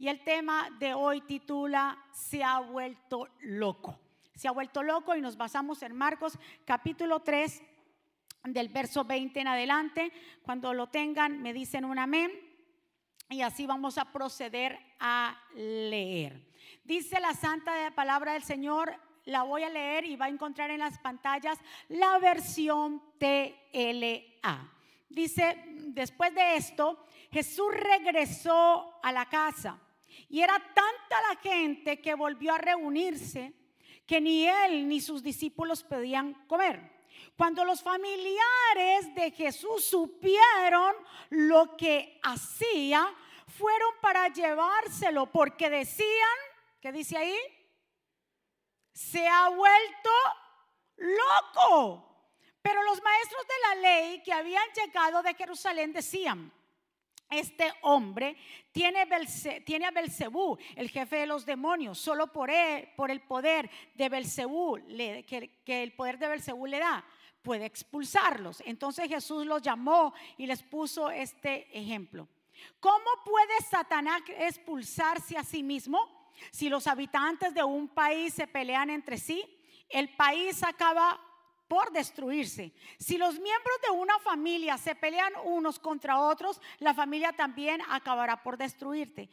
Y el tema de hoy titula Se ha vuelto loco. Se ha vuelto loco y nos basamos en Marcos capítulo 3 del verso 20 en adelante. Cuando lo tengan me dicen un amén y así vamos a proceder a leer. Dice la santa palabra del Señor, la voy a leer y va a encontrar en las pantallas la versión TLA. Dice, después de esto, Jesús regresó a la casa y era tanta la gente que volvió a reunirse que ni él ni sus discípulos podían comer. Cuando los familiares de Jesús supieron lo que hacía, fueron para llevárselo porque decían, ¿qué dice ahí? Se ha vuelto loco. Pero los maestros de la ley que habían llegado de Jerusalén decían, este hombre tiene, tiene a Belcebú, el jefe de los demonios, solo por, él, por el poder de Belcebú, que, que el poder de Belcebú le da, puede expulsarlos. Entonces Jesús los llamó y les puso este ejemplo. ¿Cómo puede Satanás expulsarse a sí mismo? Si los habitantes de un país se pelean entre sí, el país acaba por destruirse. Si los miembros de una familia se pelean unos contra otros, la familia también acabará por destruirte,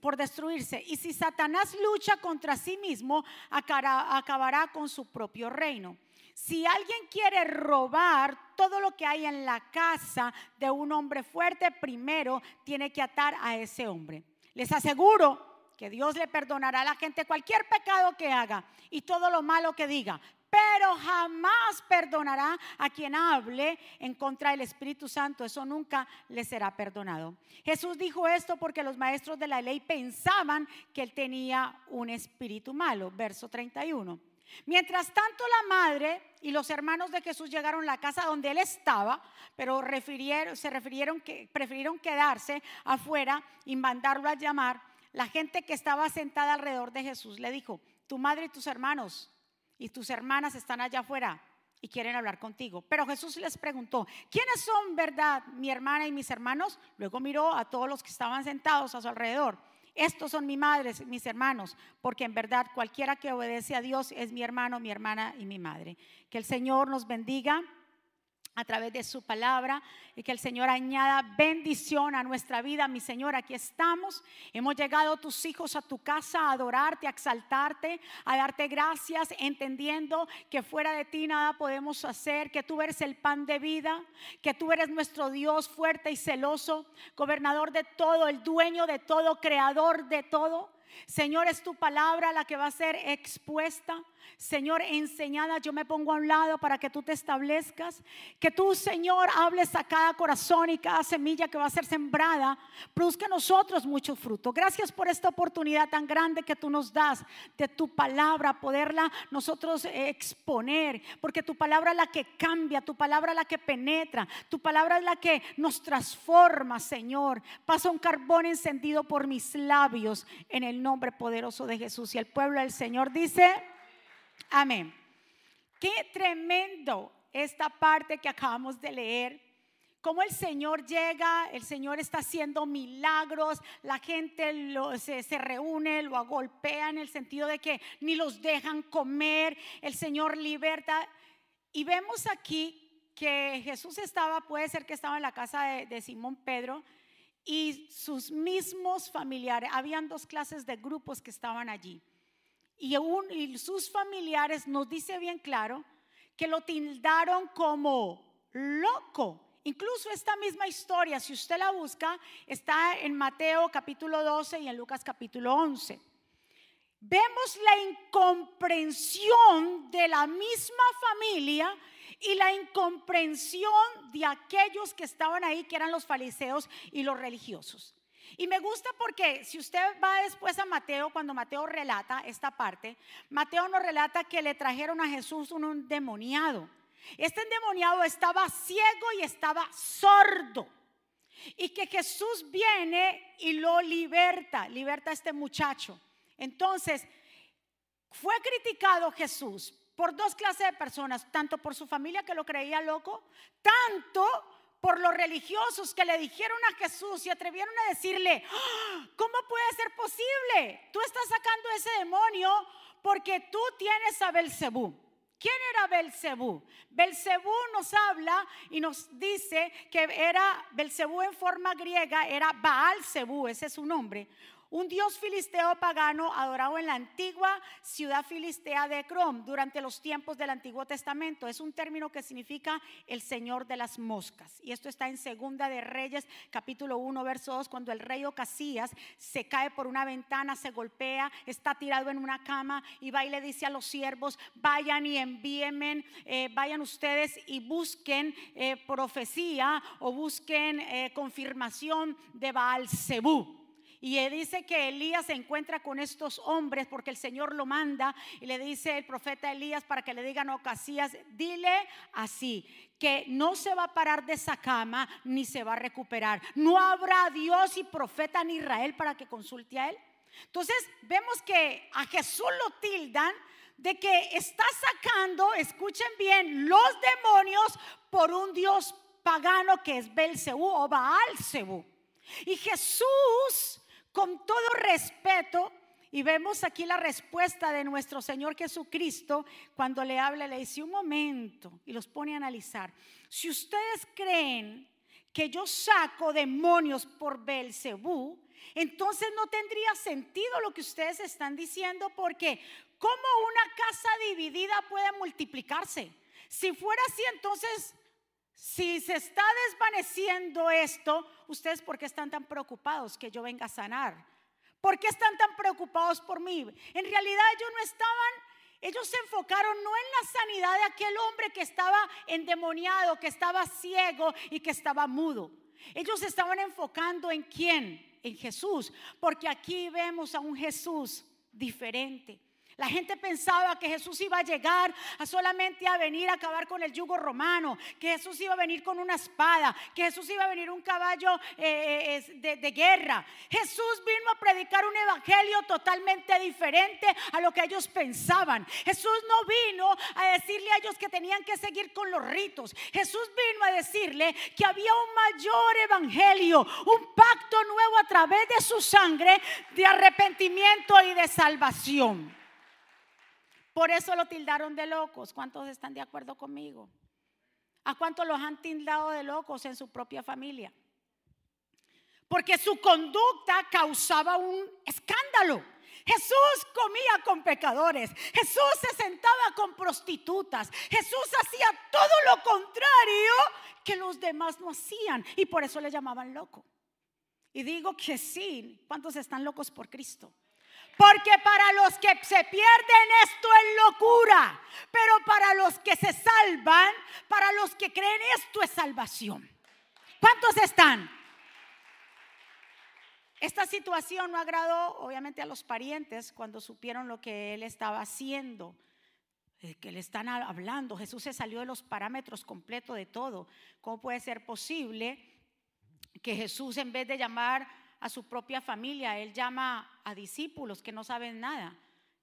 por destruirse. Y si Satanás lucha contra sí mismo, acabará con su propio reino. Si alguien quiere robar todo lo que hay en la casa de un hombre fuerte, primero tiene que atar a ese hombre. Les aseguro que Dios le perdonará a la gente cualquier pecado que haga y todo lo malo que diga, pero jamás perdonará a quien hable en contra del Espíritu Santo. Eso nunca le será perdonado. Jesús dijo esto porque los maestros de la ley pensaban que él tenía un espíritu malo. Verso 31. Mientras tanto la madre y los hermanos de Jesús llegaron a la casa donde él estaba, pero refirieron, se refirieron que prefirieron quedarse afuera y mandarlo a llamar. La gente que estaba sentada alrededor de Jesús le dijo, tu madre y tus hermanos y tus hermanas están allá afuera y quieren hablar contigo. Pero Jesús les preguntó, ¿quiénes son, verdad, mi hermana y mis hermanos? Luego miró a todos los que estaban sentados a su alrededor. Estos son mi madre, mis hermanos, porque en verdad cualquiera que obedece a Dios es mi hermano, mi hermana y mi madre. Que el Señor nos bendiga a través de su palabra y que el Señor añada bendición a nuestra vida. Mi Señor, aquí estamos. Hemos llegado tus hijos a tu casa a adorarte, a exaltarte, a darte gracias, entendiendo que fuera de ti nada podemos hacer, que tú eres el pan de vida, que tú eres nuestro Dios fuerte y celoso, gobernador de todo, el dueño de todo, creador de todo. Señor, es tu palabra la que va a ser expuesta. Señor, enseñada, yo me pongo a un lado para que tú te establezcas. Que tú, Señor, hables a cada corazón y cada semilla que va a ser sembrada, produzca nosotros mucho fruto. Gracias por esta oportunidad tan grande que tú nos das de tu palabra, poderla nosotros exponer. Porque tu palabra es la que cambia, tu palabra es la que penetra, tu palabra es la que nos transforma, Señor. Pasa un carbón encendido por mis labios en el nombre poderoso de Jesús. Y el pueblo del Señor dice... Amén. Qué tremendo esta parte que acabamos de leer. Cómo el Señor llega, el Señor está haciendo milagros, la gente se, se, reúne, lo golpea en el sentido de que ni los dejan comer, el Señor liberta. Y vemos aquí que Jesús estaba, puede ser que estaba en la casa de, de Simón Pedro y sus mismos familiares, habían dos clases de grupos que estaban allí y, sus familiares nos dice bien claro que lo tildaron como loco. Incluso esta misma historia, si usted la busca, está en Mateo capítulo 12 y en Lucas capítulo 11. Vemos la incomprensión de la misma familia y la incomprensión de aquellos que estaban ahí, que eran los fariseos y los religiosos. Y me gusta porque si usted va después a Mateo, cuando Mateo relata esta parte, Mateo nos relata que le trajeron a Jesús un endemoniado. Este endemoniado estaba ciego y estaba sordo. Y que Jesús viene y lo liberta, liberta a este muchacho. Entonces, fue criticado Jesús por dos clases de personas, tanto por su familia que lo creía loco, tanto por los religiosos que le dijeron a Jesús y atrevieron a decirle, ah, ¿cómo puede ser posible? Tú estás sacando ese demonio porque tú tienes a Belcebú. ¿Quién era Belcebú? Belcebú nos habla y nos dice que era Belcebú en forma griega, era Baal Zebú, ese es su nombre un dios filisteo pagano adorado en la antigua ciudad filistea de Ecrón durante los tiempos del Antiguo Testamento. Es un término que significa el señor de las moscas. Y esto está en Segunda de Reyes, capítulo 1, verso 2, cuando el rey Ocasías se cae por una ventana, se golpea, está tirado en una cama y va y le dice a los siervos, vayan y envíenme, eh, vayan ustedes y busquen eh, profecía o busquen eh, confirmación de Baal Zebú. Y dice que Elías se encuentra con estos hombres porque el Señor lo manda y le dice el profeta Elías para que le digan a Ocasías, dile así, que no se va a parar de esa cama ni se va a recuperar. No habrá Dios y profeta en Israel para que consulte a él. Entonces vemos que a Jesús lo tildan de que está sacando, escuchen bien, los demonios por un Dios pagano que es Belcebú o Baal Zebú. Y Jesús con todo respeto, y vemos aquí la respuesta de nuestro Señor Jesucristo cuando le habla, le dice un momento y los pone a analizar. Si ustedes creen que yo saco demonios por Belcebú, entonces no tendría sentido lo que ustedes están diciendo porque ¿cómo una casa dividida puede multiplicarse? Si fuera así, entonces si se está desvaneciendo esto, ustedes por qué están tan preocupados que yo venga a sanar? ¿Por qué están tan preocupados por mí? En realidad ellos no estaban, ellos se enfocaron no en la sanidad de aquel hombre que estaba endemoniado, que estaba ciego y que estaba mudo. Ellos estaban enfocando en quién? En Jesús, porque aquí vemos a un Jesús diferente. La gente pensaba que Jesús iba a llegar a solamente a venir a acabar con el yugo romano, que Jesús iba a venir con una espada, que Jesús iba a venir un caballo eh, eh, de, de, guerra. Jesús vino a predicar un evangelio totalmente diferente a lo que ellos pensaban. Jesús no vino a decirle a ellos que tenían que seguir con los ritos. Jesús vino a decirle que había un mayor evangelio, un pacto nuevo a través de su sangre de arrepentimiento y de salvación. Por eso lo tildaron de locos. ¿Cuántos están de acuerdo conmigo? ¿A cuántos los han tildado de locos en su propia familia? Porque su conducta causaba un escándalo. Jesús comía con pecadores. Jesús se sentaba con prostitutas. Jesús hacía todo lo contrario que los demás no hacían. Y por eso le llamaban loco. Y digo que sí. ¿Cuántos están locos por Cristo? Porque para los que se pierden esto es locura, pero para los que se salvan, para los que creen esto es salvación. ¿Cuántos están? Esta situación no agradó obviamente a los parientes cuando supieron lo que él estaba haciendo, que le están hablando. Jesús se salió de los parámetros completos de todo. ¿Cómo puede ser posible que Jesús en vez de llamar a su propia familia, él llama a discípulos que no saben nada,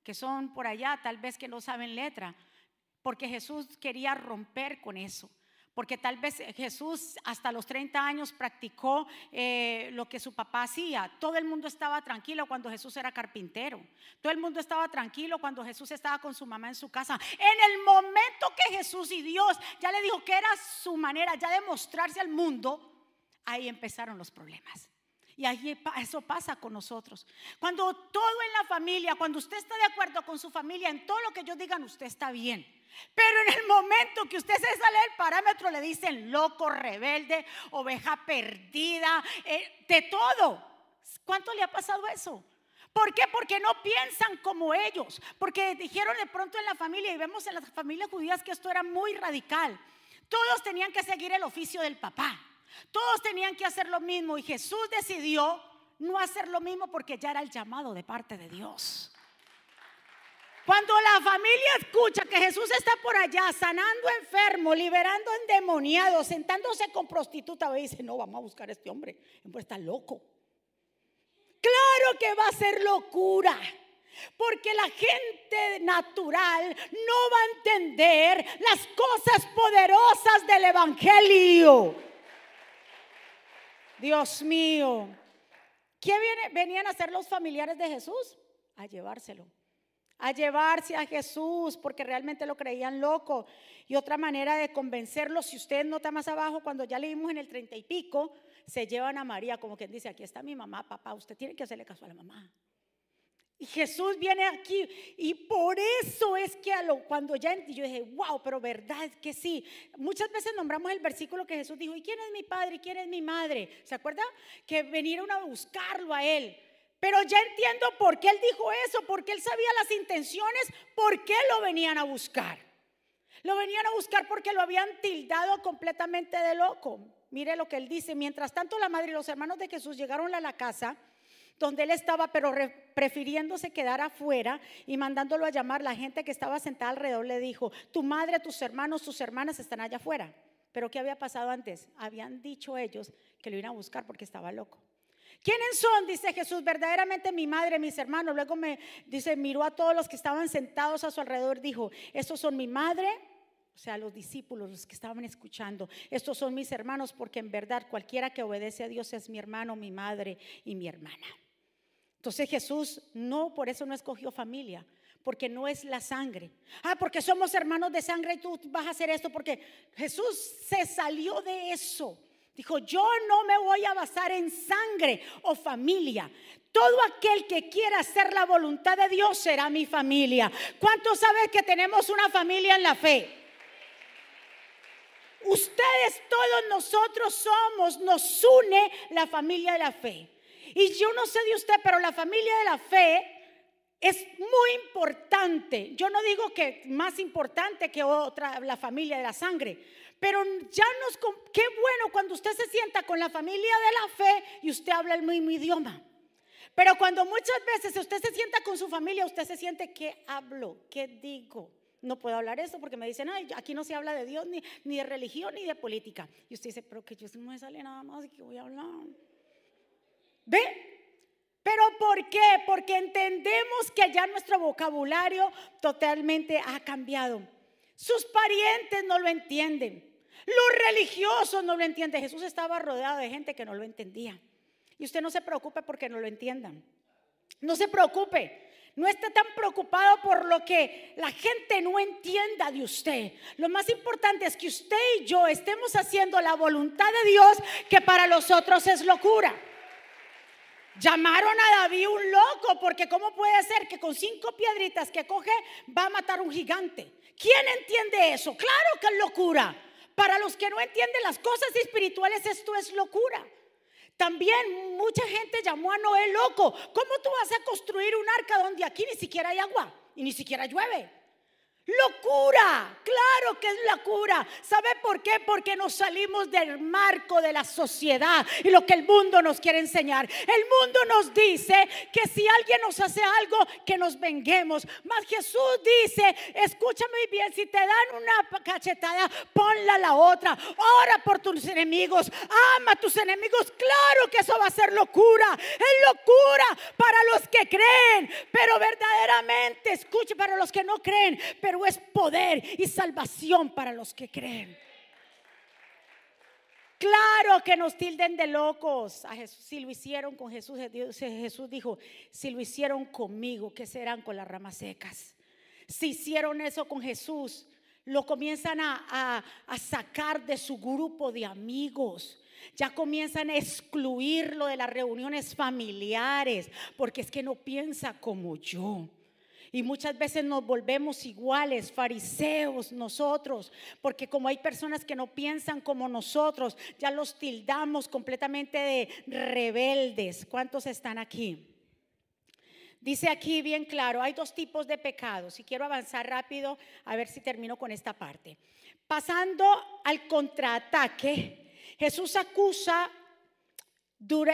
que son por allá, tal vez que no saben letra, porque Jesús quería romper con eso. Porque tal vez Jesús hasta los 30 años practicó eh, lo que su papá hacía. Todo el mundo estaba tranquilo cuando Jesús era carpintero. Todo el mundo estaba tranquilo cuando Jesús estaba con su mamá en su casa. En el momento que Jesús y Dios ya le dijo que era su manera ya de mostrarse al mundo, ahí empezaron los problemas. Y ahí eso pasa con nosotros. Cuando todo en la familia, cuando usted está de acuerdo con su familia, en todo lo que ellos digan, usted está bien. Pero en el momento que usted se sale del parámetro, le dicen loco, rebelde, oveja perdida, eh, de todo. ¿Cuánto le ha pasado eso? ¿Por qué? Porque no piensan como ellos. Porque dijeron de pronto en la familia, y vemos en las familias judías que esto era muy radical. Todos tenían que seguir el oficio del papá. Todos tenían que hacer lo mismo y Jesús decidió no hacer lo mismo porque ya era el llamado de parte de Dios. Cuando la familia escucha que Jesús está por allá sanando enfermos, liberando endemoniados, sentándose con prostituta, dice, no, vamos a buscar a este hombre, hombre está loco. Claro que va a ser locura. Porque la gente natural no va a entender las cosas poderosas del Evangelio. Dios mío. ¿Qué venían a hacer los familiares de Jesús? A llevárselo a llevarse a Jesús porque realmente lo creían loco. Y otra manera de convencerlo, si usted nota más abajo, cuando ya leímos en el treinta y pico, se llevan a María, como quien dice, aquí está mi mamá, papá, usted tiene que hacerle caso a la mamá. Y Jesús viene aquí y por eso es que cuando ya yo dije, wow, pero verdad es que sí. Muchas veces nombramos el versículo que Jesús dijo, ¿y quién es mi padre? ¿Y quién es mi madre? ¿Se acuerda? Que vinieron a buscarlo a él. Pero ya entiendo por qué él dijo eso, porque él sabía las intenciones, por qué lo venían a buscar. Lo venían a buscar porque lo habían tildado completamente de loco. Mire lo que él dice. Mientras tanto, la madre y los hermanos de Jesús llegaron a la casa donde él estaba, pero prefiriéndose quedar afuera y mandándolo a llamar, la gente que estaba sentada alrededor le dijo, tu madre, tus hermanos, tus hermanas están allá afuera. Pero ¿qué había pasado antes? Habían dicho ellos que lo iban a buscar porque estaba loco. ¿Quiénes son? Dice Jesús, verdaderamente mi madre, mis hermanos. Luego me dice, miró a todos los que estaban sentados a su alrededor, dijo, estos son mi madre, o sea, los discípulos, los que estaban escuchando, estos son mis hermanos, porque en verdad cualquiera que obedece a Dios es mi hermano, mi madre y mi hermana. Entonces Jesús no, por eso no escogió familia, porque no es la sangre. Ah, porque somos hermanos de sangre y tú vas a hacer esto, porque Jesús se salió de eso. Dijo, yo no me voy a basar en sangre o familia. Todo aquel que quiera hacer la voluntad de Dios será mi familia. ¿Cuántos saben que tenemos una familia en la fe? Ustedes, todos nosotros somos, nos une la familia de la fe. Y yo no sé de usted, pero la familia de la fe es muy importante. Yo no digo que más importante que otra, la familia de la sangre, pero ya nos, qué bueno cuando usted se sienta con la familia de la fe y usted habla el mismo idioma. Pero cuando muchas veces usted se sienta con su familia, usted se siente, ¿qué hablo? ¿Qué digo? No puedo hablar eso porque me dicen, Ay, aquí no se habla de Dios, ni, ni de religión, ni de política. Y usted dice, pero que yo no me sale nada más y que voy a hablar. ¿Ve? ¿Pero por qué? Porque entendemos que ya nuestro vocabulario totalmente ha cambiado. Sus parientes no lo entienden. Los religiosos no lo entienden. Jesús estaba rodeado de gente que no lo entendía. Y usted no se preocupe porque no lo entiendan. No se preocupe. No esté tan preocupado por lo que la gente no entienda de usted. Lo más importante es que usted y yo estemos haciendo la voluntad de Dios que para los otros es locura. Llamaron a David un loco porque ¿cómo puede ser que con cinco piedritas que coge va a matar un gigante? ¿Quién entiende eso? Claro que es locura. Para los que no entienden las cosas espirituales, esto es locura. También mucha gente llamó a Noé loco. ¿Cómo tú vas a construir un arca donde aquí ni siquiera hay agua y ni siquiera llueve? Locura, claro que es la cura. ¿Sabe por qué? Porque nos salimos del marco de la sociedad y lo que el mundo nos quiere enseñar. El mundo nos dice que si alguien nos hace algo, que nos venguemos. Mas Jesús dice, escúchame bien, si te dan una cachetada, ponla la otra. Ora por tus enemigos, ama a tus enemigos. Claro que eso va a ser locura. Es locura para los que creen, pero verdaderamente, escuche, para los que no creen, pero es poder y salvación para los que creen. Claro que nos tilden de locos. A Jesús, si lo hicieron con Jesús, Jesús dijo, si lo hicieron conmigo, ¿qué serán con las ramas secas? Si hicieron eso con Jesús, lo comienzan a sacar de su grupo de amigos. Ya comienzan a excluirlo de las reuniones familiares, porque es que no piensa como yo. Y muchas veces nos volvemos iguales, fariseos nosotros, porque como hay personas que no piensan como nosotros, ya los tildamos completamente de rebeldes. ¿Cuántos están aquí? Dice aquí bien claro, hay dos tipos de pecados y quiero avanzar rápido a ver si termino con esta parte. Pasando al contraataque, Jesús acusa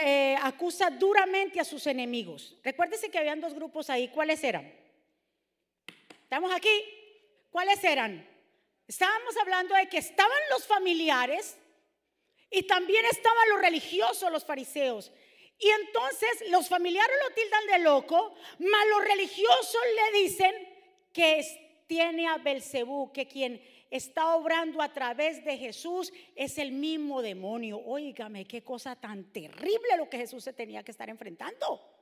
eh, acusa duramente a sus enemigos. Recuérdese que habían dos grupos ahí. ¿Cuáles eran? ¿Estamos aquí? ¿Cuáles eran? Estábamos hablando de que estaban los familiares y también estaban los religiosos, los fariseos. Y entonces los familiares lo tildan de loco, mas los religiosos le dicen que tiene a Belcebú, que quien está obrando a través de Jesús es el mismo demonio. Óigame, qué cosa tan terrible lo que Jesús se tenía que estar enfrentando.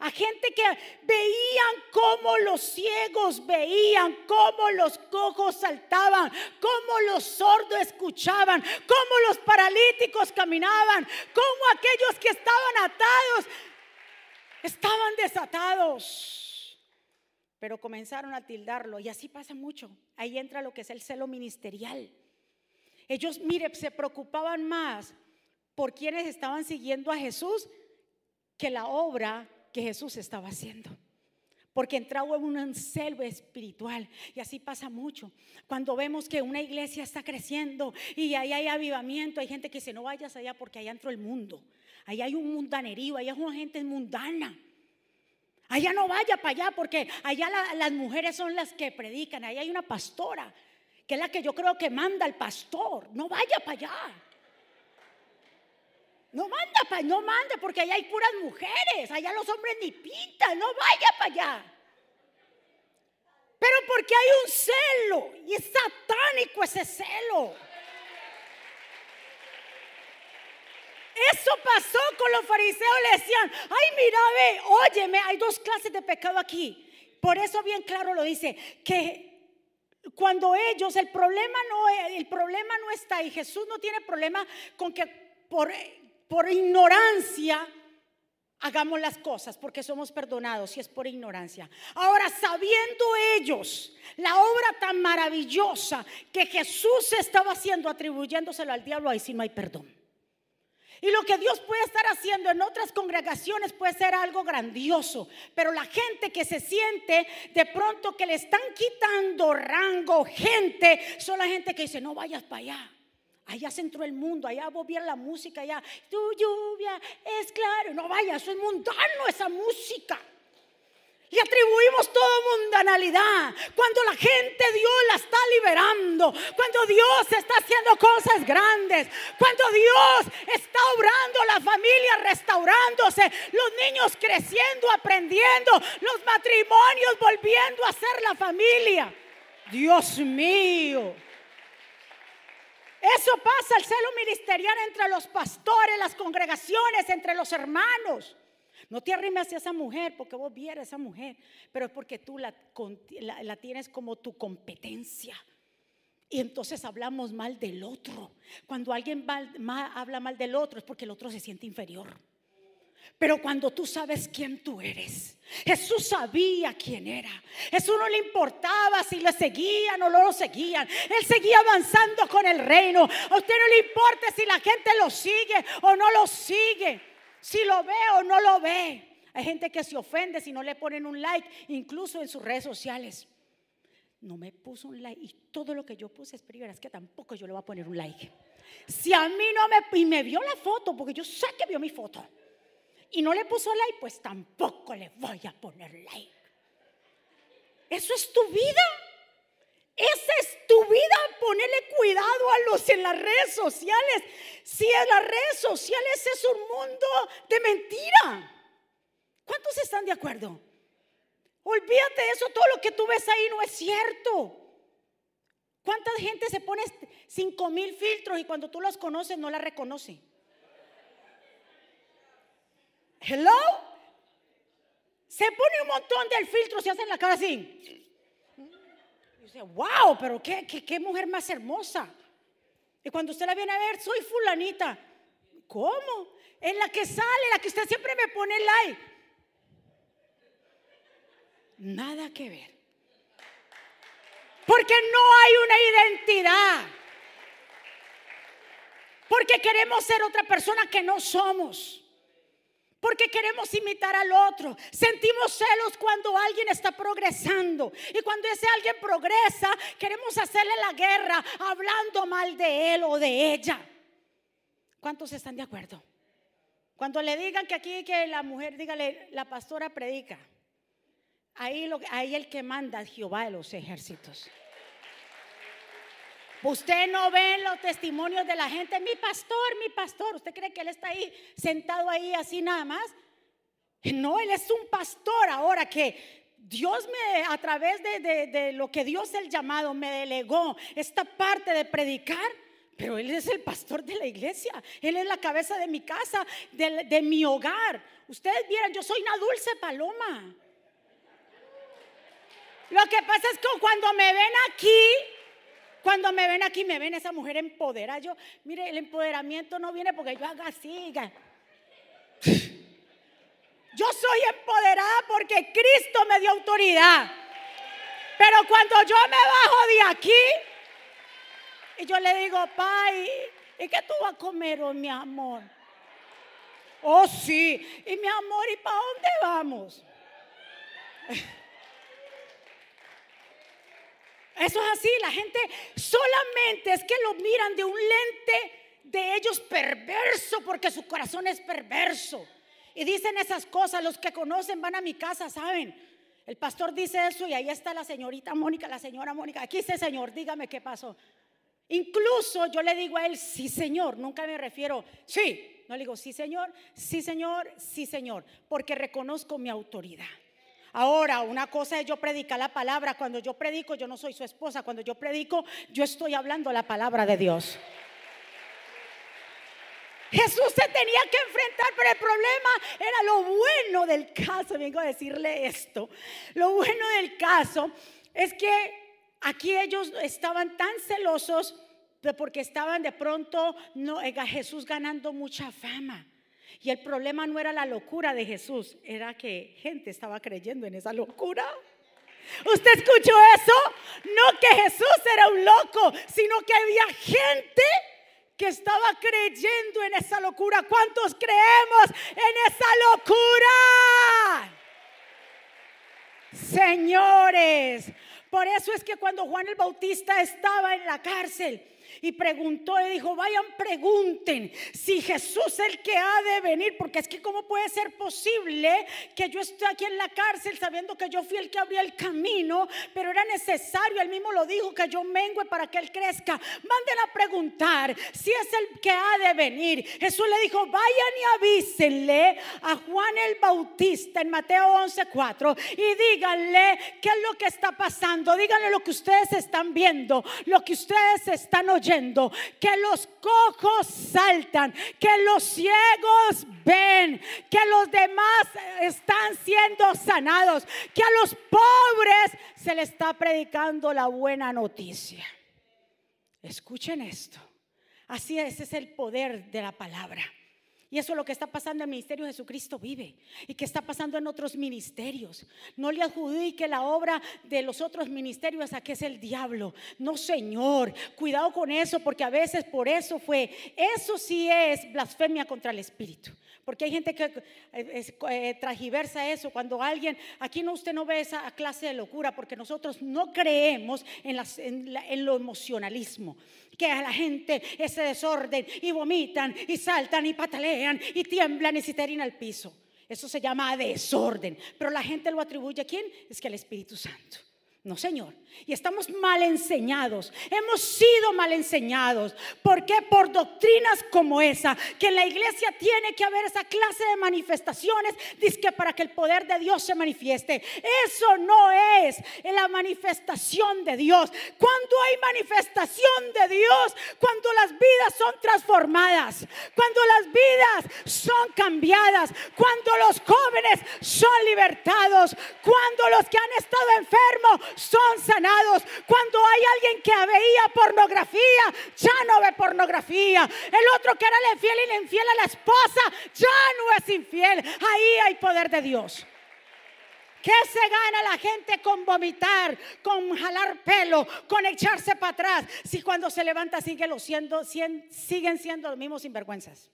A gente que veían cómo los ciegos veían, cómo los cojos saltaban, cómo los sordos escuchaban, cómo los paralíticos caminaban, cómo aquellos que estaban atados estaban desatados. Pero comenzaron a tildarlo y así pasa mucho. Ahí entra lo que es el celo ministerial. Ellos, mire, se preocupaban más por quienes estaban siguiendo a Jesús que la obra que Jesús estaba haciendo. Porque entraba en un celo espiritual. Y así pasa mucho. Cuando vemos que una iglesia está creciendo y ahí hay avivamiento, hay gente que dice, no vayas allá porque allá entró el mundo. Ahí hay un mundanerío, allá hay una gente mundana. Allá no vaya para allá porque allá las mujeres son las que predican. Allá hay una pastora que es la que yo creo que manda al pastor. No vaya para allá. No manda no mande porque allá hay puras mujeres. Allá los hombres ni pintan. No vaya para allá. Pero porque hay un celo y es satánico ese celo. Eso pasó con los fariseos. Le decían, ay, mira, ve, óyeme, hay dos clases de pecado aquí. Por eso bien claro lo dice, que cuando ellos, el problema no, el problema no está ahí. Jesús no tiene problema con que por, por ignorancia hagamos las cosas porque somos perdonados si es por ignorancia. Ahora, sabiendo ellos la obra tan maravillosa que Jesús estaba haciendo, atribuyéndoselo al diablo, ahí sí no hay perdón. Y lo que Dios puede estar haciendo en otras congregaciones puede ser algo grandioso. Pero la gente que se siente de pronto que le están quitando rango, gente, son la gente que dice, no vayas para allá. Allá se entró el mundo, allá vos la música, allá, tu lluvia es claro. No vayas, eso es mundano esa música. Y atribuimos toda mundanalidad. Cuando la gente Dios la está liberando. Cuando Dios está haciendo cosas grandes. Cuando Dios está obrando la familia restaurándose. Los niños creciendo, aprendiendo. Los matrimonios volviendo a ser la familia. Dios mío. Eso pasa, el celo ministerial entre los pastores, las congregaciones, entre los hermanos. No te arrimes hacia esa mujer porque vos vieras a esa mujer, pero es porque tú la, la, tienes como tu competencia. Y entonces hablamos mal del otro. Cuando alguien habla mal del otro es porque el otro se siente inferior. Pero cuando tú sabes quién tú eres, Jesús sabía quién era. Jesús no le importaba si le seguían o no lo seguían. Él seguía avanzando con el reino. A usted no le importa si la gente lo sigue o no lo sigue si lo ve o no lo ve. Hay gente que se ofende si no le ponen un like, incluso en sus redes sociales. No me puso un like y todo lo que yo puse es es que tampoco yo le voy a poner un like. Si a mí no me y me vio la foto, porque yo sé que vio mi foto, y no le puso like, pues tampoco le voy a poner like. Eso es tu vida. Esa es tu vida, ponerle cuidado a los en las redes sociales. Si en las redes sociales es un mundo de mentira. ¿Cuántos están de acuerdo? Olvídate de eso, todo lo que tú ves ahí no es cierto. ¿Cuánta gente se pone cinco mil filtros y cuando tú los conoces no la reconoce? Hello? Se pone un montón de filtros y hacen la cara así wow, pero qué, qué, mujer más hermosa. Y cuando usted la viene a ver, soy fulanita. ¿Cómo? Es la que sale, la que usted siempre me pone like. Nada que ver. Porque no hay una identidad. Porque queremos ser otra persona que no somos. Porque queremos imitar al otro. Sentimos celos cuando alguien está progresando. Y cuando ese alguien progresa, queremos hacerle la guerra hablando mal de él o de ella. ¿Cuántos están de acuerdo? Cuando le digan que aquí que la mujer, dígale, la pastora predica. Ahí, ahí el que manda es Jehová de los ejércitos. Usted no ve los testimonios de la gente, mi pastor, mi pastor. ¿Usted cree que él está ahí sentado ahí así nada más? No, él es un pastor ahora que Dios me, a través de, lo que Dios el llamado me delegó, esta parte de predicar, pero Él es el pastor de la iglesia, Él es la cabeza de mi casa, de, de mi hogar. Ustedes vieran, yo soy una dulce paloma. Lo que pasa es que cuando me ven aquí, cuando me ven aquí, me ven esa mujer empoderada. Yo, mire, el empoderamiento no viene porque yo haga así. Yo soy empoderada porque Cristo me dio autoridad. Pero cuando yo me bajo de aquí y yo le digo, Pai, ¿y qué tú vas a comer hoy, mi amor? Oh, sí. Y mi amor, ¿y para dónde vamos? Eso es así, la gente solamente es que lo miran de un lente de ellos perverso porque su corazón es perverso. Y dicen esas cosas, los que conocen van a mi casa, ¿saben? El pastor dice eso y ahí está la señorita Mónica, la señora Mónica. Aquí dice, Señor, dígame qué pasó. Incluso yo le digo a él, sí, Señor, nunca me refiero, sí, no le digo, sí, Señor, sí, Señor, sí, Señor, porque reconozco mi autoridad. Ahora, una cosa es yo predicar la palabra. Cuando yo predico, yo no soy su esposa. Cuando yo predico, yo estoy hablando la palabra de Dios. Jesús se tenía que enfrentar, pero el problema era lo bueno del caso. Vengo a decirle esto. Lo bueno del caso es que aquí ellos estaban tan celosos porque estaban de pronto no, eh, Jesús ganando mucha fama. Y el problema no era la locura de Jesús, era que gente estaba creyendo en esa locura. ¿Usted escuchó eso? No que Jesús era un loco, sino que había gente que estaba creyendo en esa locura. ¿Cuántos creemos en esa locura? Señores, por eso es que cuando Juan el Bautista estaba en la cárcel, y preguntó y dijo, vayan pregunten si Jesús es el que ha de venir, porque es que cómo puede ser posible que yo esté aquí en la cárcel sabiendo que yo fui el que abrió el camino, pero era necesario, él mismo lo dijo, que yo mengue para que él crezca. Manden a preguntar si es el que ha de venir. Jesús le dijo, vayan y avísenle a Juan el Bautista en Mateo 11:4 y díganle qué es lo que está pasando, díganle lo que ustedes están viendo, lo que ustedes están oyendo que los cojos saltan, que los ciegos ven, que los demás están siendo sanados, que a los pobres se le está predicando la buena noticia. Escuchen esto. Así es, ese es el poder de la palabra. Y eso es lo que está pasando en el ministerio de Jesucristo vive y que está pasando en otros ministerios. No le adjudique la obra de los otros ministerios a que es el diablo. No, Señor, cuidado con eso porque a veces por eso fue. Eso sí es blasfemia contra el Espíritu. Porque hay gente que eh, eh, tragiversa eso. Cuando alguien, aquí no usted no ve esa clase de locura, porque nosotros no creemos en, en, lo emocionalismo. Que a la gente ese desorden y vomitan y saltan y patalean y tiemblan y se tiran al piso. Eso se llama desorden. Pero la gente lo atribuye a quién? Es que al Espíritu Santo. No, Señor. Y estamos mal enseñados. Hemos sido mal enseñados. ¿Por qué? Por doctrinas como esa. Que en la iglesia tiene que haber esa clase de manifestaciones. Dice que para que el poder de Dios se manifieste. Eso no es la manifestación de Dios. Cuando hay manifestación de Dios, cuando las vidas son transformadas, cuando las vidas son cambiadas, cuando los jóvenes son libertados, cuando los que han estado enfermos son sanados. Cuando hay alguien que veía pornografía, ya no ve pornografía. El otro que era el infiel y el infiel a la esposa, ya no es infiel. Ahí hay poder de Dios. ¿Qué se gana la gente con vomitar, con jalar pelo, con echarse para atrás? Si cuando se levanta sigue siendo, siguen siendo los mismos sinvergüenzas.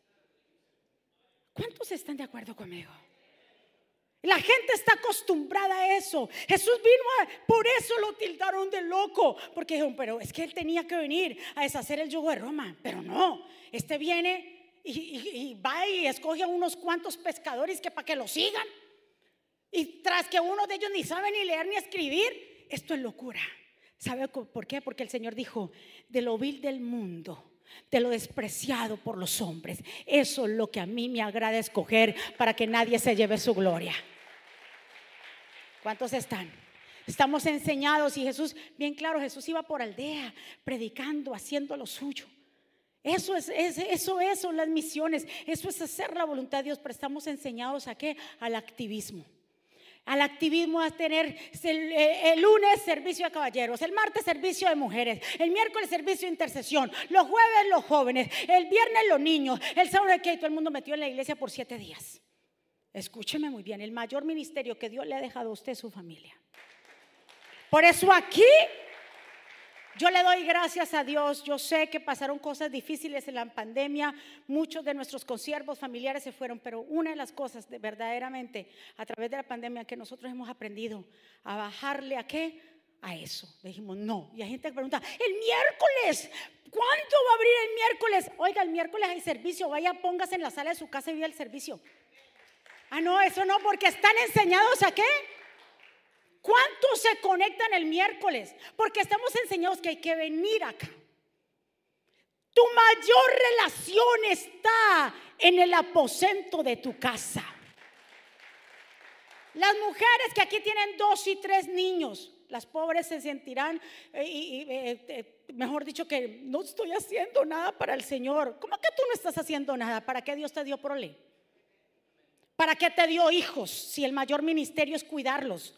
¿Cuántos están de acuerdo conmigo? La gente está acostumbrada a eso. Jesús vino a, por eso lo tildaron de loco, porque dijeron, pero es que él tenía que venir a deshacer el yugo de Roma, pero no, este viene y, va y escoge a unos cuantos pescadores que para que lo sigan. Y tras que uno de ellos ni sabe ni leer ni escribir, esto es locura. ¿Sabe por qué? Porque el Señor dijo, de lo vil del mundo de lo despreciado por los hombres. Eso es lo que a mí me agrada escoger para que nadie se lleve su gloria. ¿Cuántos están? Estamos enseñados y Jesús, bien claro, Jesús iba por aldea, predicando, haciendo lo suyo. Eso es, eso es, son las misiones, eso es hacer la voluntad de Dios, pero estamos enseñados a qué? Al activismo. Al activismo a tener el, el, lunes servicio de caballeros, el martes servicio de mujeres, el miércoles servicio de intercesión, los jueves los jóvenes, el viernes los niños, el sábado que todo el mundo metió en la iglesia por siete días. Escúcheme muy bien, el mayor ministerio que Dios le ha dejado a usted su familia. Por eso aquí yo le doy gracias a Dios. Yo sé que pasaron cosas difíciles en la pandemia. Muchos de nuestros consiervos familiares se fueron, pero una de las cosas de verdaderamente a través de la pandemia que nosotros hemos aprendido a bajarle a qué? A eso. Le dijimos no. Y hay gente que pregunta, el miércoles, ¿cuándo va a abrir el miércoles? Oiga, el miércoles hay servicio. Vaya, póngase en la sala de su casa y vea el servicio. Ah, no, eso no, porque están enseñados a qué? ¿Cuántos se conectan el miércoles? Porque estamos enseñados que hay que venir acá. Tu mayor relación está en el aposento de tu casa. Las mujeres que aquí tienen dos y tres niños, las pobres se sentirán, eh, y, eh, eh, mejor dicho, que no estoy haciendo nada para el Señor. ¿Cómo que tú no estás haciendo nada? ¿Para qué Dios te dio prole? ¿Para qué te dio hijos si el mayor ministerio es cuidarlos?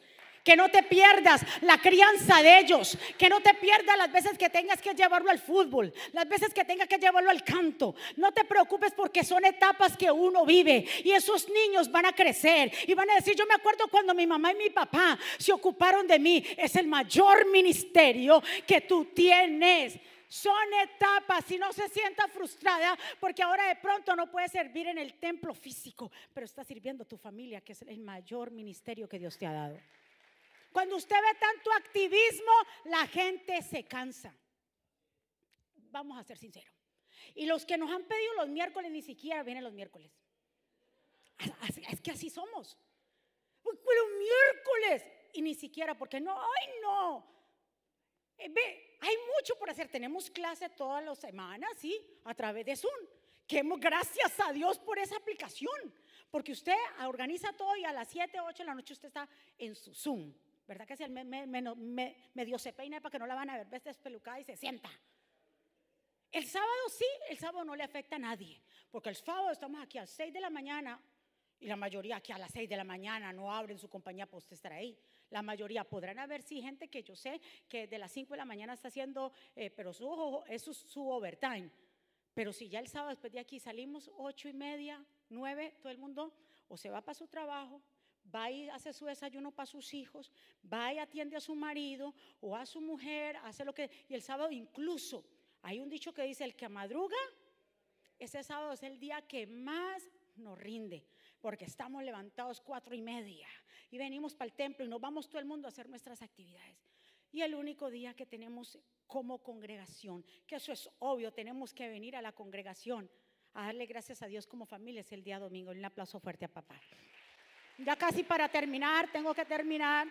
que no te pierdas la crianza de ellos, que no te pierdas las veces que tengas que llevarlo al fútbol, las veces que tengas que llevarlo al canto. No te preocupes porque son etapas que uno vive y esos niños van a crecer y van a decir, yo me acuerdo cuando mi mamá y mi papá se ocuparon de mí, es el mayor ministerio que tú tienes. Son etapas y no se sienta frustrada porque ahora de pronto no puede servir en el templo físico, pero está sirviendo a tu familia, que es el mayor ministerio que Dios te ha dado. Cuando usted ve tanto activismo, la gente se cansa. Vamos a ser sinceros. Y los que nos han pedido los miércoles ni siquiera vienen los miércoles. Es que así somos. Pero miércoles. Y ni siquiera, porque no, ay no. Eh, ve, hay mucho por hacer. Tenemos clase todas las semanas, ¿sí? A través de Zoom. Que gracias a Dios por esa aplicación. Porque usted organiza todo y a las 7, 8 de la noche usted está en su Zoom. ¿Verdad que si me, me, medio se peina para que no la van a ver, despelucada y se sienta? El sábado sí, el sábado no le afecta a nadie, porque el sábado estamos aquí a las 6 de la mañana y la mayoría aquí a las 6 de la mañana no abren su compañía para usted estar ahí. La mayoría podrán haber, sí, gente que yo sé que de las 5 de la mañana está haciendo, eh, pero su, eso es su overtime. Pero si ya el sábado después de aquí salimos 8 y media, 9, todo el mundo o se va para su trabajo va y hace su desayuno para sus hijos, va y atiende a su marido o a su mujer, hace lo que... Y el sábado incluso, hay un dicho que dice, el que madruga, ese sábado es el día que más nos rinde, porque estamos levantados cuatro y media y venimos para el templo y nos vamos todo el mundo a hacer nuestras actividades. Y el único día que tenemos como congregación, que eso es obvio, tenemos que venir a la congregación a darle gracias a Dios como familia, es el día domingo. Un aplauso fuerte a papá. Ya casi para terminar, tengo que terminar.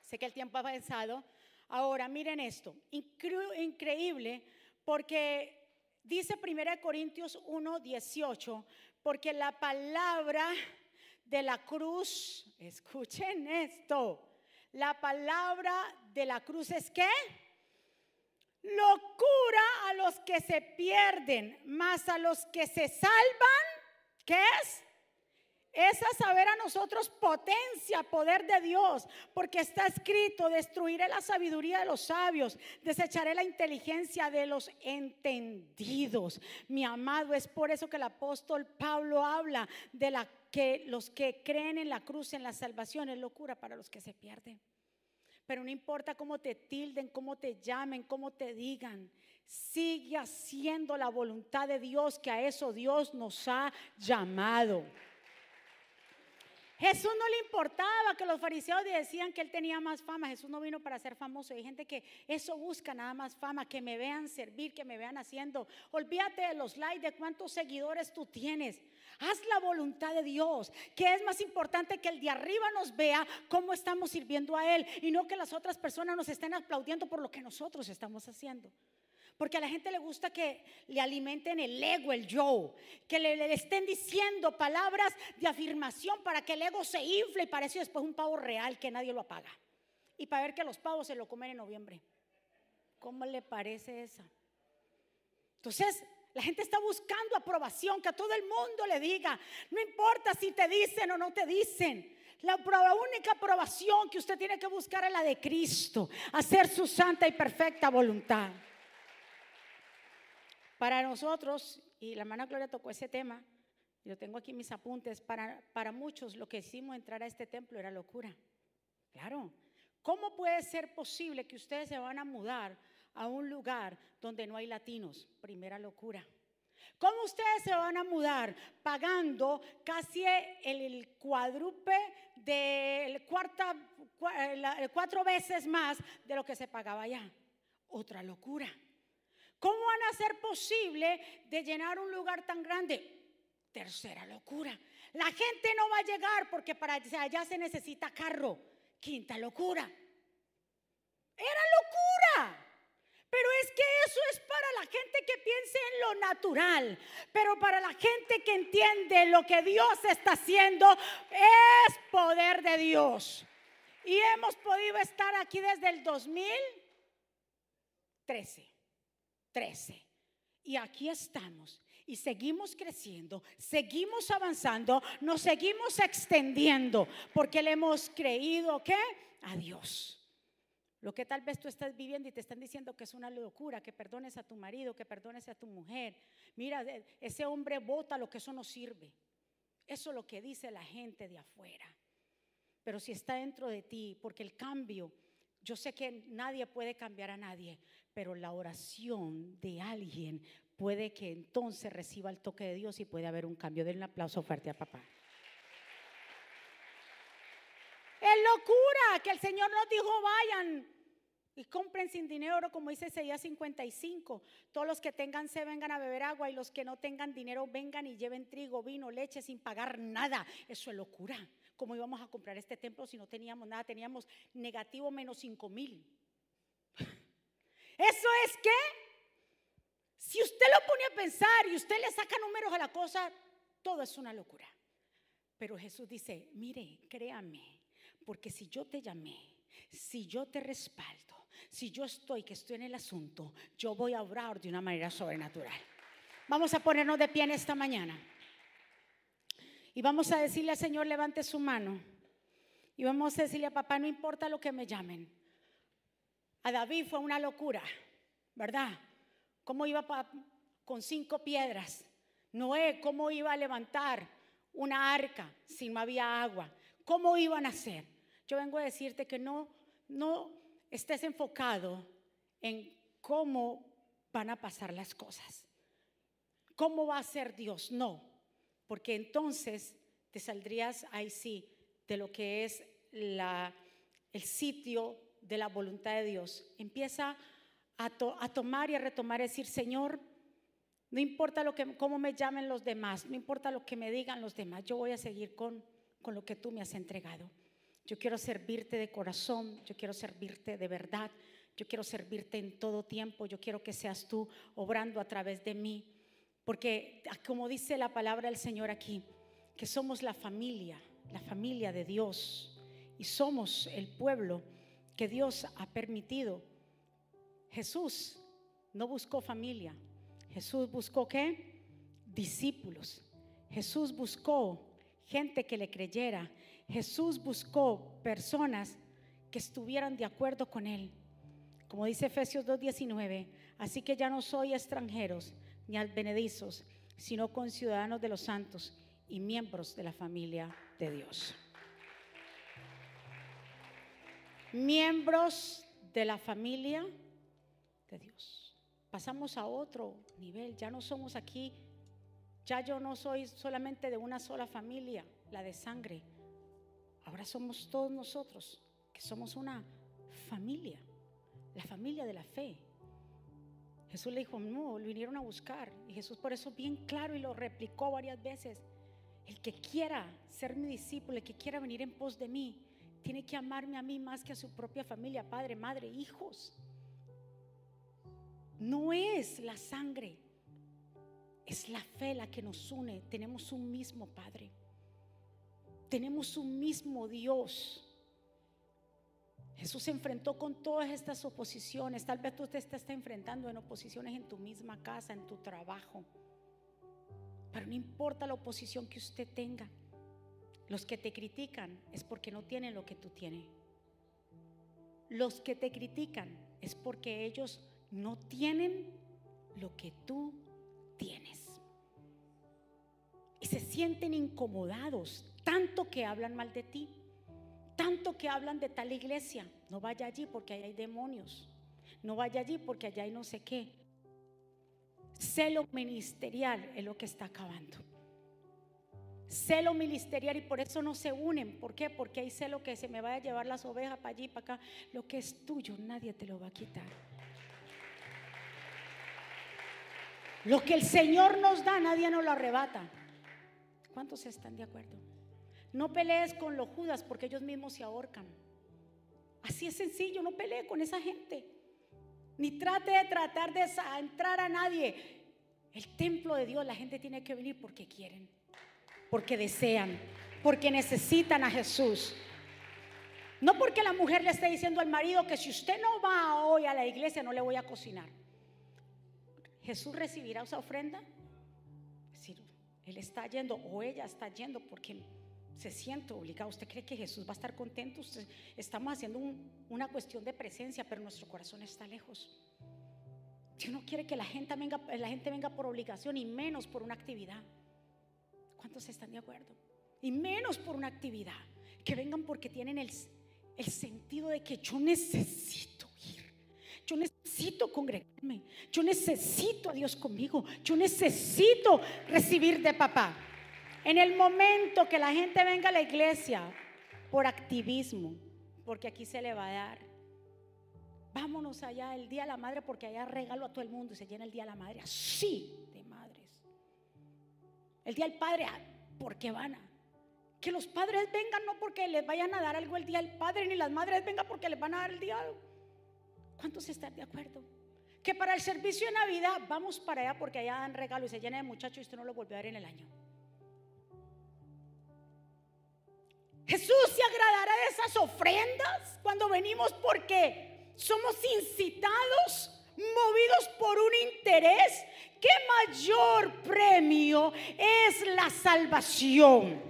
Sé que el tiempo ha avanzado. Ahora, miren esto, increíble, porque dice 1 Corintios 1, 18, porque la palabra de la cruz, escuchen esto, la palabra de la cruz es qué? Locura a los que se pierden, más a los que se salvan, ¿qué es? Es a saber a nosotros potencia, poder de Dios, porque está escrito, destruiré la sabiduría de los sabios, desecharé la inteligencia de los entendidos. Mi amado, es por eso que el apóstol Pablo habla de que los que creen en la cruz, en la salvación, es locura para los que se pierden. Pero no importa cómo te tilden, cómo te llamen, cómo te digan, sigue haciendo la voluntad de Dios, que a eso Dios nos ha llamado. Jesús no le importaba que los fariseos decían que él tenía más fama. Jesús no vino para ser famoso. Hay gente que eso busca nada más fama, que me vean servir, que me vean haciendo. Olvídate de los likes, de cuántos seguidores tú tienes. Haz la voluntad de Dios, que es más importante que el de arriba nos vea cómo estamos sirviendo a Él y no que las otras personas nos estén aplaudiendo por lo que nosotros estamos haciendo. Porque a la gente le gusta que le alimenten el ego, el yo, que le, estén diciendo palabras de afirmación para que el ego se infle y parece después un pavo real que nadie lo apaga. Y para ver que los pavos se lo comen en noviembre. ¿Cómo le parece esa? Entonces, la gente está buscando aprobación, que a todo el mundo le diga. No importa si te dicen o no te dicen. La, única aprobación que usted tiene que buscar es la de Cristo, hacer su santa y perfecta voluntad. Para nosotros, y la hermana Gloria tocó ese tema, yo tengo aquí mis apuntes, para, para muchos lo que hicimos entrar a este templo era locura. Claro. ¿Cómo puede ser posible que ustedes se van a mudar a un lugar donde no hay latinos? Primera locura. ¿Cómo ustedes se van a mudar pagando casi el, cuádruple de cuarta, cuatro veces más de lo que se pagaba allá? Otra locura. ¿Cómo van a ser posible de llenar un lugar tan grande? Tercera locura. La gente no va a llegar porque para allá se necesita carro. Quinta locura. Era locura. Pero es que eso es para la gente que piense en lo natural. Pero para la gente que entiende lo que Dios está haciendo, es poder de Dios. Y hemos podido estar aquí desde el 2013. 13. Y aquí estamos. Y seguimos creciendo, seguimos avanzando, nos seguimos extendiendo, porque le hemos creído que a Dios. Lo que tal vez tú estás viviendo y te están diciendo que es una locura, que perdones a tu marido, que perdones a tu mujer. Mira, ese hombre vota lo que eso no sirve. Eso es lo que dice la gente de afuera. Pero si está dentro de ti, porque el cambio, yo sé que nadie puede cambiar a nadie, pero la oración de alguien puede que entonces reciba el toque de Dios y puede haber un cambio. Denle un aplauso fuerte a papá. Es locura que el Señor nos dijo, vayan y compren sin dinero, como dice Isaías 55. Todos los que tengan se vengan a beber agua y los que no tengan dinero vengan y lleven trigo, vino, leche sin pagar nada. Eso es locura. ¿Cómo íbamos a comprar este templo si no teníamos nada? Teníamos negativo menos 5 mil. Eso es que, si usted lo pone a pensar y usted le saca números a la cosa, todo es una locura. Pero Jesús dice, mire, créame, porque si yo te llamé, si yo te respaldo, si yo estoy, que estoy en el asunto, yo voy a obrar de una manera sobrenatural. Vamos a ponernos de pie en esta mañana. Y vamos a decirle al Señor, levante su mano. Y vamos a decirle a papá, no importa lo que me llamen. A David fue una locura, ¿verdad? ¿Cómo iba con cinco piedras? Noé, ¿cómo iba a levantar una arca si no había agua? ¿Cómo iban a hacer? Yo vengo a decirte que no, no estés enfocado en cómo van a pasar las cosas. ¿Cómo va a ser Dios? No, porque entonces te saldrías ahí sí de lo que es la, el sitio de la voluntad de Dios. Empieza a, a tomar y a retomar y decir, Señor, no importa lo que, cómo me llamen los demás, no importa lo que me digan los demás, yo voy a seguir con con lo que tú me has entregado. Yo quiero servirte de corazón, yo quiero servirte de verdad, yo quiero servirte en todo tiempo, yo quiero que seas tú obrando a través de mí. Porque ah, como dice la palabra del Señor aquí, que somos la familia, la familia de Dios y somos el pueblo que Dios ha permitido. Jesús no buscó familia, Jesús buscó qué? Discípulos. Jesús buscó gente que le creyera. Jesús buscó personas que estuvieran de acuerdo con él. Como dice Efesios 2.19, así que ya no soy extranjeros ni advenedizos, sino conciudadanos de los santos y miembros de la familia de Dios. Miembros de la familia de Dios. Pasamos a otro nivel, ya no somos aquí ya yo no soy solamente de una sola familia, la de sangre. Ahora somos todos nosotros, que somos una familia, la familia de la fe. Jesús le dijo, no, lo vinieron a buscar. Y Jesús por eso bien claro y lo replicó varias veces. El que quiera ser mi discípulo, el que quiera venir en pos de mí, tiene que amarme a mí más que a su propia familia, padre, madre, hijos. No es la sangre, es la fe la que nos une. Tenemos un mismo Padre. Tenemos un mismo Dios. Jesús se enfrentó con todas estas oposiciones. Tal vez tú te estás enfrentando en oposiciones en tu misma casa, en tu trabajo. Pero no importa la oposición que usted tenga. Los que te critican es porque no tienen lo que tú tienes. Los que te critican es porque ellos no tienen lo que tú tienes. Y se sienten incomodados, tanto que hablan mal de ti, tanto que hablan de tal iglesia. No vaya allí porque ahí hay demonios. No vaya allí porque allá hay no sé qué. Celo ministerial es lo que está acabando. Celo ministerial y por eso no se unen. ¿Por qué? Porque hay celo que se me vaya a llevar las ovejas para allí, para acá. Lo que es tuyo, nadie te lo va a quitar. Lo que el Señor nos da, nadie nos lo arrebata. ¿Cuántos están de acuerdo? No pelees con los judas porque ellos mismos se ahorcan. Así es sencillo, no pelee con esa gente. Ni trate de tratar de entrar a nadie. El templo de Dios, la gente tiene que venir porque quieren, porque desean, porque necesitan a Jesús. No porque la mujer le esté diciendo al marido que si usted no va hoy a la iglesia no le voy a cocinar. Jesús recibirá esa ofrenda. Él está yendo o ella está yendo porque se siente obligado. ¿Usted cree que Jesús va a estar contento? estamos haciendo una cuestión de presencia, pero nuestro corazón está lejos. Dios no quiere que la gente, venga, la gente venga por obligación y menos por una actividad. ¿Cuántos están de acuerdo? Y menos por una actividad. Que vengan porque tienen el, el sentido de que yo necesito ir. Yo necesito congregarme. Yo necesito a Dios conmigo. Yo necesito recibir de papá. En el momento que la gente venga a la iglesia por activismo, porque aquí se le va a dar. Vámonos allá el Día de la Madre porque allá regalo a todo el mundo y se llena el Día de la Madre así. El Día del Padre, ah, porque van a. Que los padres vengan no porque les vayan a dar algo el Día del Padre, ni las madres vengan porque les van a dar el día. ¿Cuántos están de acuerdo? Que para el servicio de Navidad vamos para allá porque allá dan regalo y se llena de muchachos y usted no lo vuelve a ver en el año. Jesús se agradará de esas ofrendas cuando venimos porque somos incitados, movidos por un interés. ¿Qué mayor premio es la salvación?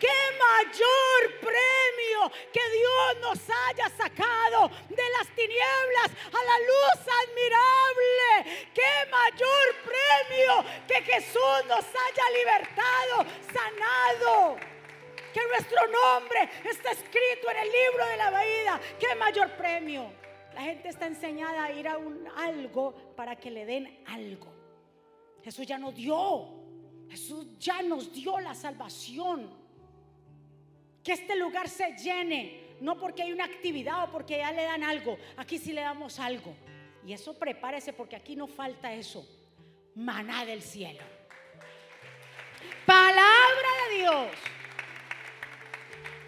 ¿Qué mayor premio que Dios nos haya sacado de las tinieblas a la luz admirable? ¿Qué mayor premio que Jesús nos haya libertado, sanado? que nuestro nombre está escrito en el libro de la vida. ¿Qué mayor premio? La gente está enseñada a ir a un algo para que le den algo. Jesús ya nos dio. Jesús ya nos dio la salvación. Que este lugar se llene, no porque hay una actividad o porque ya le dan algo. Aquí sí le damos algo. Y eso prepárese porque aquí no falta eso. Maná del cielo. Palabra de Dios.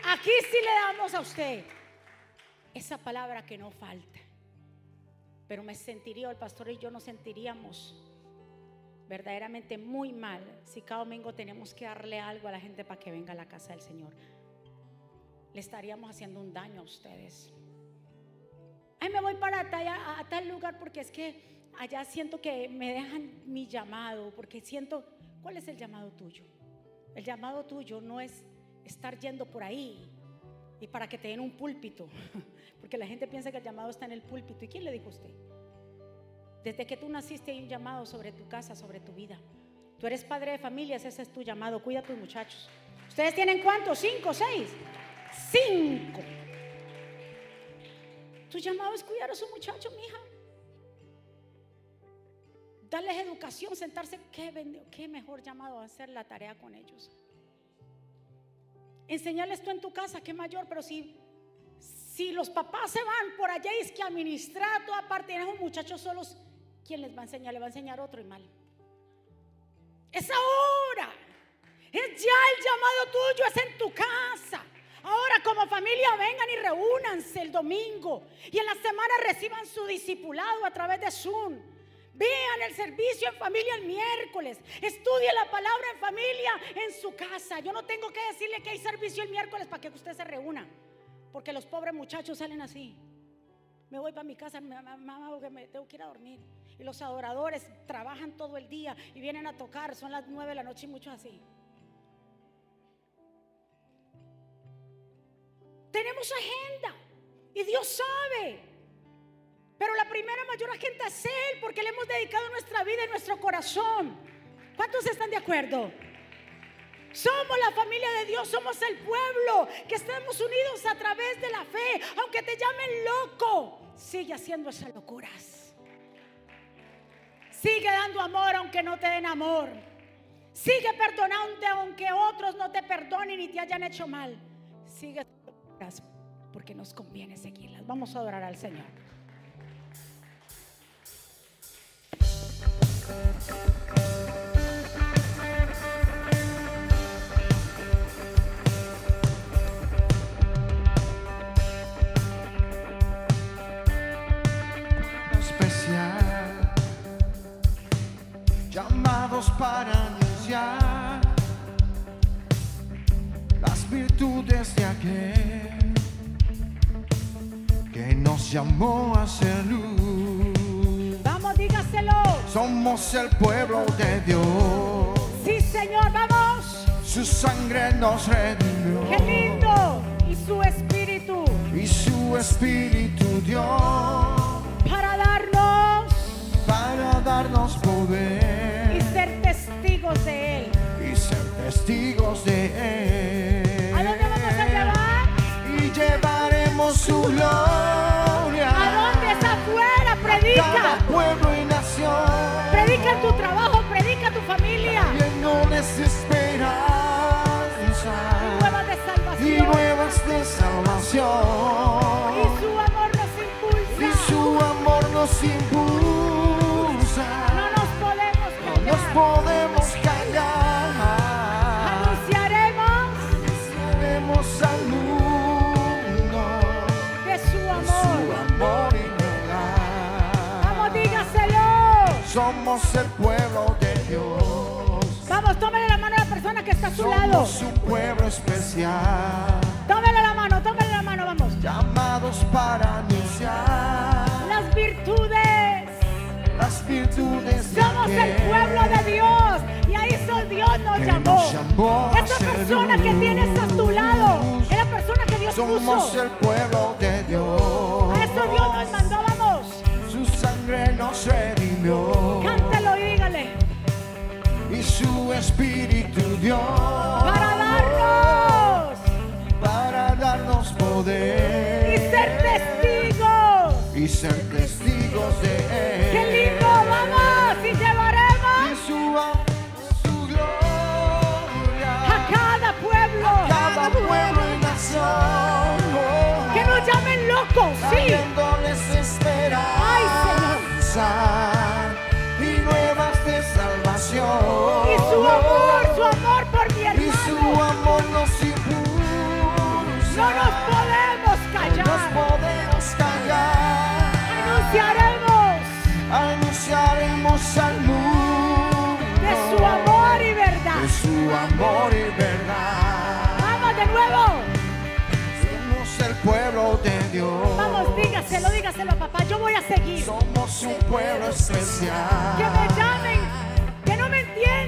Aquí sí le damos a usted esa palabra que no falta. Pero me sentiría, el pastor y yo nos sentiríamos verdaderamente muy mal si cada domingo tenemos que darle algo a la gente para que venga a la casa del Señor. Le estaríamos haciendo un daño a ustedes. Ay, me voy para a tal lugar porque es que allá siento que me dejan mi llamado, porque siento, ¿cuál es el llamado tuyo? El llamado tuyo no es estar yendo por ahí y para que te den un púlpito, porque la gente piensa que el llamado está en el púlpito. ¿Y quién le dijo a usted? Desde que tú naciste hay un llamado sobre tu casa, sobre tu vida. Tú eres padre de familias, ese es tu llamado. Cuida a tus muchachos. ¿Ustedes tienen cuántos? ¿Cinco, seis? Cinco. Tu llamado es cuidar a su muchacho, hija Darles educación, sentarse. ¿Qué, qué mejor llamado hacer la tarea con ellos? Enseñarles tú en tu casa, qué mayor, pero si, si los papás se van por allá y es que administrar toda parte, un muchachos solos, ¿quién les va a enseñar? Le va a enseñar otro y mal. Es ahora. Es ya el llamado tuyo, es en tu casa. Ahora como familia vengan y reúnanse el domingo y en la semana reciban su discipulado a través de Zoom. Vean el servicio en familia el miércoles. Estudie la palabra en familia en su casa. Yo no tengo que decirle que hay servicio el miércoles para que usted se reúna. Porque los pobres muchachos salen así. Me voy para mi casa, mamá, porque me tengo que ir a dormir. Y los adoradores trabajan todo el día y vienen a tocar. Son las nueve de la noche y mucho así. Tenemos agenda y Dios sabe. Pero la primera mayor agenda es Él porque le hemos dedicado nuestra vida y nuestro corazón. ¿Cuántos están de acuerdo? Somos la familia de Dios, somos el pueblo que estamos unidos a través de la fe. Aunque te llamen loco, sigue haciendo esas locuras. Sigue dando amor aunque no te den amor. Sigue perdonando aunque otros no te perdonen y te hayan hecho mal. Sigue porque nos conviene seguirlas. Vamos a adorar al Señor. Para anunciar las virtudes de aquel que nos llamó a ser luz. Somos el pueblo de Dios, Sí, Señor, vamos. su sangre nos redimió Qué lindo. Y su espíritu y su espíritu dio para darnos para darnos y poder ser testigos de Él. y ser testigos de Él. ¿A dónde vamos a llevar? y llevaremos su gloria ¿A dónde está afuera? cada Predica. pueblo y nación Predica en tu trabajo, predica tu familia. llenones de esperanza Nuevas de y salvación. nuevas de salvación Y su amor nos y impulsa. su amor nos impulsa No nos podemos no nos callar. podemos callar Anunciaremos Seremos Somos el pueblo de Dios. Vamos, tómale la mano a la persona que está a su lado. Somos un pueblo especial, Tómale la mano, tómale la mano, vamos. llamados para anunciar Las virtudes. las virtudes de Somos el pueblo de Dios. Y a eso Dios nos que llamó. nos llamó Esa persona que tienes a tu lado es la persona que Dios Somos puso. el pueblo de Dios. Y su espíritu dio Para darnos para darnos poder y ser testigos. y ser testigos de él. ¡Qué lindo! ¡Vamos! Y Y llevaremos su, am- su gloria a cada pueblo. cada pueblo y nación. Que nos llamen locos, sí. trayéndoles Ay, esperanza amor, su amor por mi Y su hermano. amor nos impulsa. No nos podemos Nos callar. podemos callar. Anunciaremos Anunciaremos al mundo de su amor y verdad. de su amor y verdad. Vamos de nuevo. Somos el pueblo de Dios. Vamos, dígaselo, dígaselo, papá. Yo voy a seguir. Somos un pueblo especial. Que me llamen,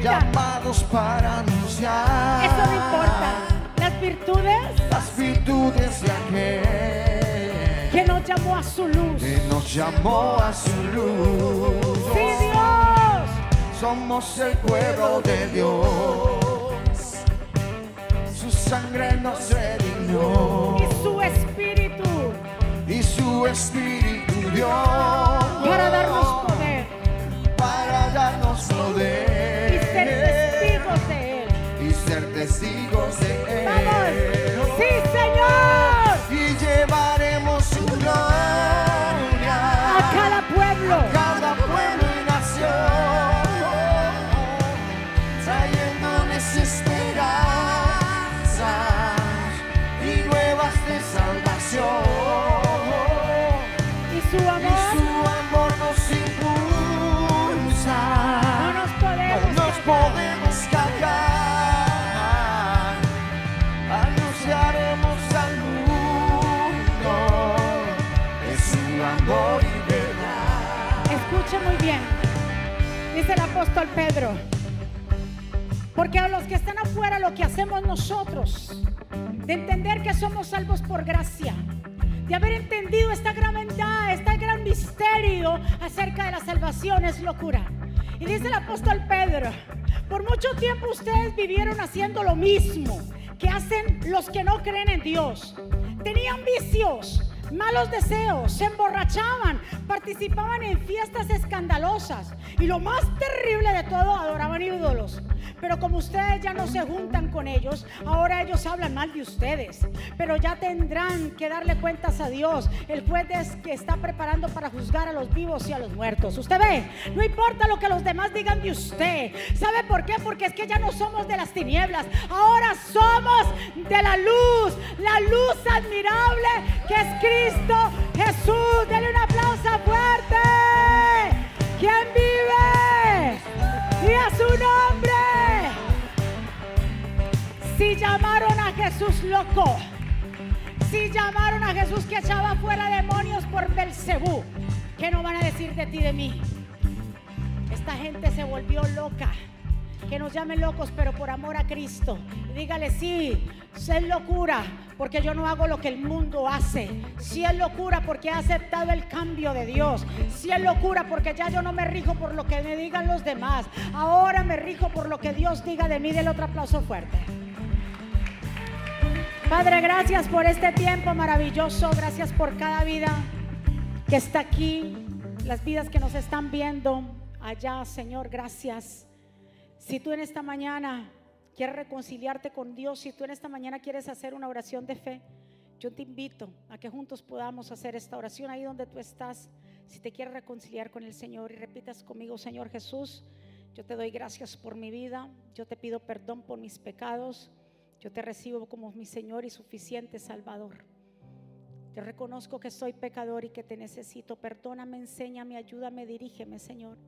llamados para anunciar Eso no importa. Las virtudes las virtudes de aquel que nos llamó a su luz. que nos llamó a su luz. Sí, Dios. Somos el pueblo de Dios. Su sangre nos redimió Y su espíritu y su espíritu dio apóstol Pedro. Porque a los que están afuera lo que hacemos nosotros, de entender que somos salvos por gracia, de haber entendido esta gran verdad, este gran misterio acerca de la salvación es locura. Y dice el apóstol Pedro, por mucho tiempo ustedes vivieron haciendo lo mismo que hacen los que no creen en Dios. Tenían vicios, malos deseos, se emborrachaban, participaban en fiestas escandalosas y lo más terrible de todo, adoraban ídolos. Pero como ustedes ya no se juntan con ellos, ahora ellos hablan mal de ustedes. Pero ya tendrán que darle cuentas a Dios, el juez que está preparando para juzgar a los vivos y a los muertos. Usted ve, no importa lo que los demás digan de usted. ¿Sabe por qué? Porque es que ya no somos de las tinieblas, ahora somos de la luz, la luz admirable que es Cristo Jesús. Dele un aplauso fuerte. ¿Quién vive? Y a su nombre. Si llamaron a Jesús loco, si llamaron a Jesús que echaba fuera demonios por Belcebú, ¿qué no van a decir de ti de mí? Esta gente se volvió loca. Que nos llamen locos, pero por amor a Cristo. dígale, sí, es locura, porque yo no hago lo que el mundo hace. Si es locura, porque he aceptado el cambio de Dios. Si es locura, porque ya yo no me rijo por lo que me digan los demás. Ahora me rijo por lo que Dios diga de mí. Del otro aplauso fuerte. Padre, gracias por este tiempo maravilloso. Gracias por cada vida que está aquí, las vidas que nos están viendo allá, Señor. Gracias. Si tú en esta mañana quieres reconciliarte con Dios, si tú en esta mañana quieres hacer una oración de fe, yo te invito a que juntos podamos hacer esta oración ahí donde tú estás. Si te quieres reconciliar con el Señor y repitas conmigo, Señor Jesús, yo te doy gracias por mi vida, yo te pido perdón por mis pecados. Yo te recibo como mi Señor y suficiente Salvador. Te reconozco que soy pecador y que te necesito. Perdóname, enséñame, ayúdame, dirígeme, Señor.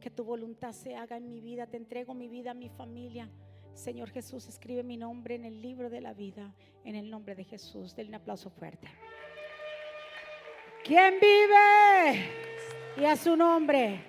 Que tu voluntad se haga en mi vida. Te entrego mi vida, mi familia. Señor Jesús, escribe mi nombre en el libro de la vida. En el nombre de Jesús. Denle un aplauso fuerte. ¿Quién vive? Y a su nombre.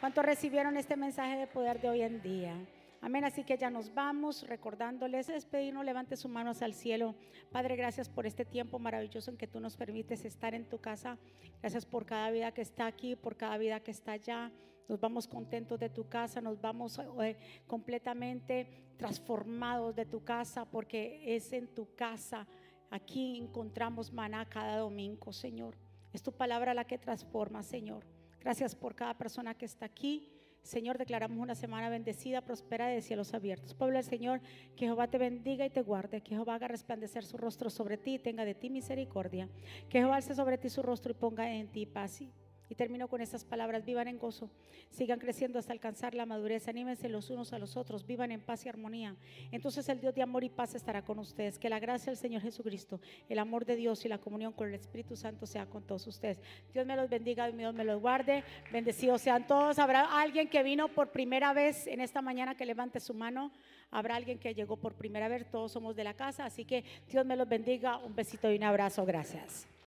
¿Cuántos recibieron este mensaje de poder de hoy en día? Amén. Así que ya nos vamos recordándoles, despedirnos, levante sus manos al cielo. Padre, gracias por este tiempo maravilloso en que tú nos permites estar en tu casa. Gracias por cada vida que está aquí, por cada vida que está allá. Nos vamos contentos de tu casa, nos vamos eh, completamente transformados de tu casa, porque es en tu casa. Aquí encontramos maná cada domingo, Señor. Es tu palabra la que transforma, Señor. Gracias por cada persona que está aquí. Señor, declaramos una semana bendecida, próspera de cielos abiertos. Pueblo del Señor, que Jehová te bendiga y te guarde, que Jehová haga resplandecer su rostro sobre ti y tenga de ti misericordia, que Jehová alce sobre ti su rostro y ponga en ti paz. Y termino con estas palabras, vivan en gozo, sigan creciendo hasta alcanzar la madurez, anímense los unos a los otros, vivan en paz y armonía. Entonces el Dios de amor y paz estará con ustedes. Que la gracia del Señor Jesucristo, el amor de Dios y la comunión con el Espíritu Santo sea con todos ustedes. Dios me los bendiga, Dios me los guarde, bendecidos sean todos. Habrá alguien que vino por primera vez en esta mañana que levante su mano. Habrá alguien que llegó por primera vez, todos somos de la casa, así que Dios me los bendiga, un besito y un abrazo, gracias.